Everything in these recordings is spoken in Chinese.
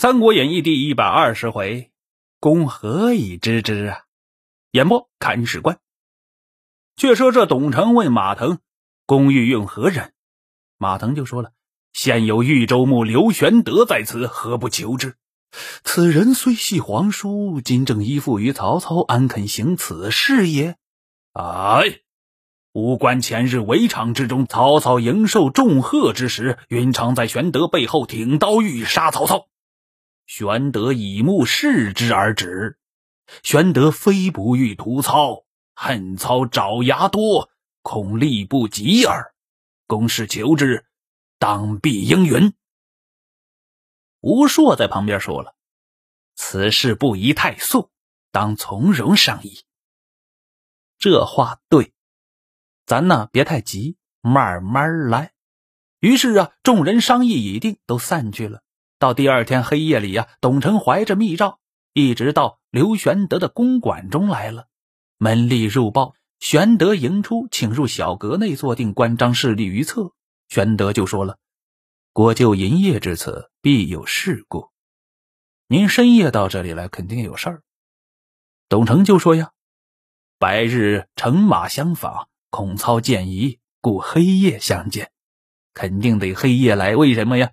三国演义》第一百二十回，公何以知之啊？演播看史官。却说这董承问马腾：“公欲用何人？”马腾就说了：“现有豫州牧刘玄德在此，何不求之？此人虽系皇叔，今正依附于曹操，安肯行此事也？”哎，吾观前日围场之中，曹操迎受重贺之时，云长在玄德背后挺刀欲杀曹操。玄德以目视之而止。玄德非不欲屠操，恨操爪牙多，恐力不及耳。公事求之，当必应允。吴硕在旁边说了：“此事不宜太速，当从容商议。”这话对，咱呢别太急，慢慢来。于是啊，众人商议已定，都散去了。到第二天黑夜里呀，董承怀着密诏，一直到刘玄德的公馆中来了。门吏入报，玄德迎出，请入小阁内坐定，关张势力于侧。玄德就说了：“国舅营业至此，必有事故。您深夜到这里来，肯定有事儿。”董承就说：“呀，白日乘马相访，恐操见疑，故黑夜相见。肯定得黑夜来，为什么呀？”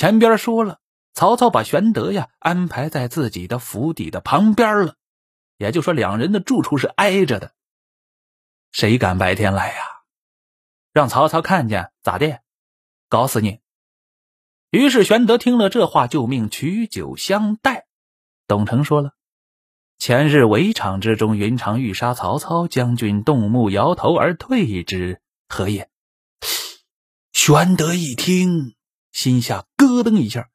前边说了，曹操把玄德呀安排在自己的府邸的旁边了，也就说两人的住处是挨着的。谁敢白天来呀？让曹操看见咋的？搞死你！于是玄德听了这话，就命取酒相待。董承说了：“前日围场之中，云长欲杀曹操，将军动目摇头而退之，何也？” 玄德一听。心下咯噔一下，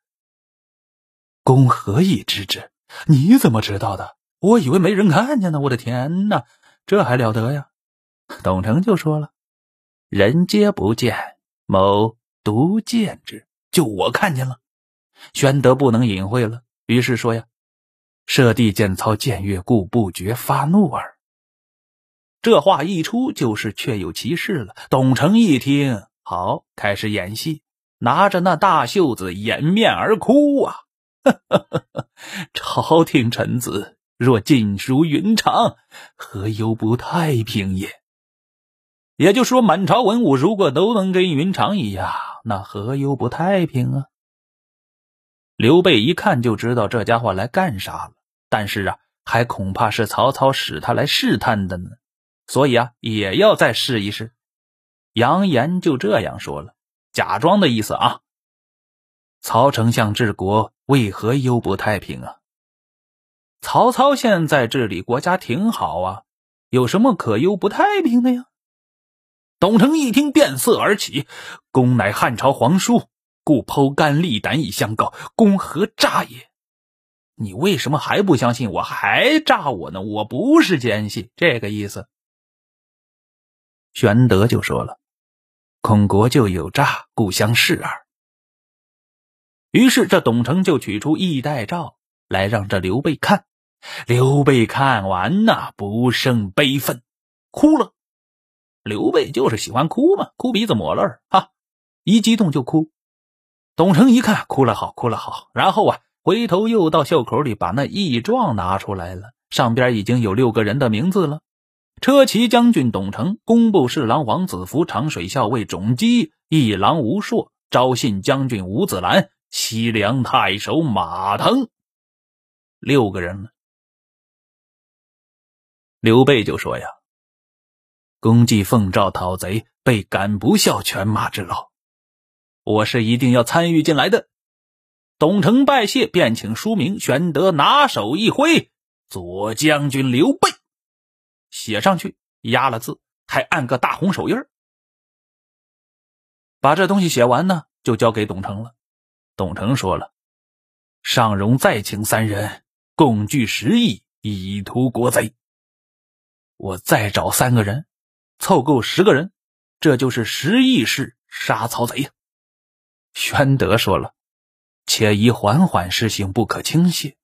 公何以知之？你怎么知道的？我以为没人看见呢。我的天哪，这还了得呀！董承就说了：“人皆不见，某独见之，就我看见了。”玄德不能隐晦了，于是说：“呀，舍弟见操见越，故不觉发怒耳。”这话一出，就是确有其事了。董承一听，好，开始演戏。拿着那大袖子掩面而哭啊！朝廷臣子若尽如云长，何忧不太平也？也就说，满朝文武如果都能跟云长一样，那何忧不太平啊？刘备一看就知道这家伙来干啥了，但是啊，还恐怕是曹操使他来试探的呢，所以啊，也要再试一试。扬言就这样说了。假装的意思啊！曹丞相治国为何忧不太平啊？曹操现在治理国家挺好啊，有什么可忧不太平的呀？董承一听，变色而起：“公乃汉朝皇叔，故剖肝沥胆以相告，公何诈也？你为什么还不相信我，还诈我呢？我不是奸细，这个意思。”玄德就说了。孔国就有诈，故相视耳。于是这董承就取出义带诏来，让这刘备看。刘备看完呐，不胜悲愤，哭了。刘备就是喜欢哭嘛，哭鼻子抹泪儿啊，一激动就哭。董承一看，哭了好，哭了好，然后啊，回头又到袖口里把那义状拿出来了，上边已经有六个人的名字了。车骑将军董承，工部侍郎王子服，长水校尉种基，一郎吴硕，昭信将军吴子兰，西凉太守马腾，六个人了。刘备就说：“呀，公既奉诏讨贼，被赶不效犬马之劳，我是一定要参与进来的。”董承拜谢，便请书名。玄德拿手一挥：“左将军刘备。”写上去，压了字，还按个大红手印把这东西写完呢，就交给董承了。董承说了：“尚荣再请三人，共聚十亿，以图国贼。我再找三个人，凑够十个人，这就是十亿式杀曹贼呀。”宣德说了：“且宜缓缓施行，不可轻泄。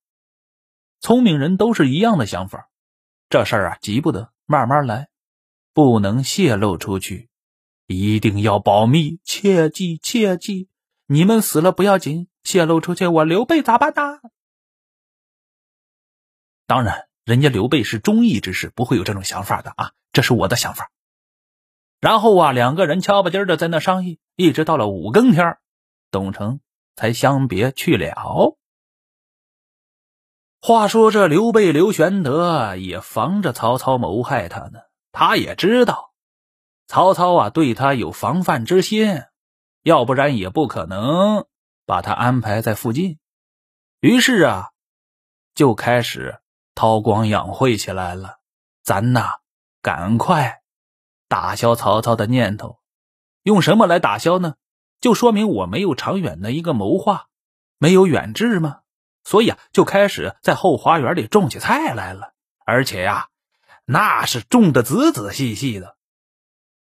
聪明人都是一样的想法。”这事儿啊，急不得，慢慢来，不能泄露出去，一定要保密，切记切记。你们死了不要紧，泄露出去，我刘备咋办呢？当然，人家刘备是忠义之士，不会有这种想法的啊。这是我的想法。然后啊，两个人敲吧唧的在那商议，一直到了五更天，董承才相别去了。话说这刘备刘玄德也防着曹操谋害他呢，他也知道曹操啊对他有防范之心，要不然也不可能把他安排在附近。于是啊，就开始韬光养晦起来了。咱呐，赶快打消曹操的念头，用什么来打消呢？就说明我没有长远的一个谋划，没有远志吗？所以啊，就开始在后花园里种起菜来了，而且呀，那是种的仔仔细细的，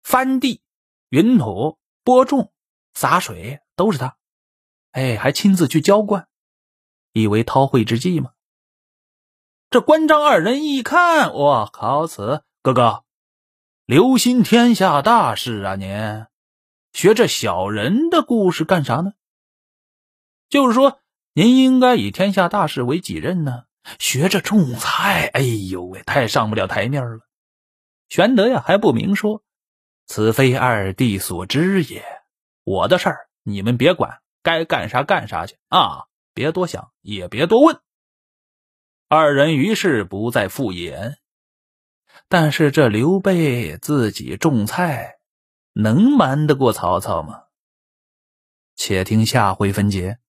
翻地、匀土、播种、洒水都是他，哎，还亲自去浇灌，以为韬晦之计吗？这关张二人一看，我靠，此哥哥留心天下大事啊！您学这小人的故事干啥呢？就是说。您应该以天下大事为己任呢，学着种菜。哎呦喂，太上不了台面了。玄德呀，还不明说，此非二弟所知也。我的事儿你们别管，该干啥干啥去啊，别多想，也别多问。二人于是不再复言。但是这刘备自己种菜，能瞒得过曹操吗？且听下回分解。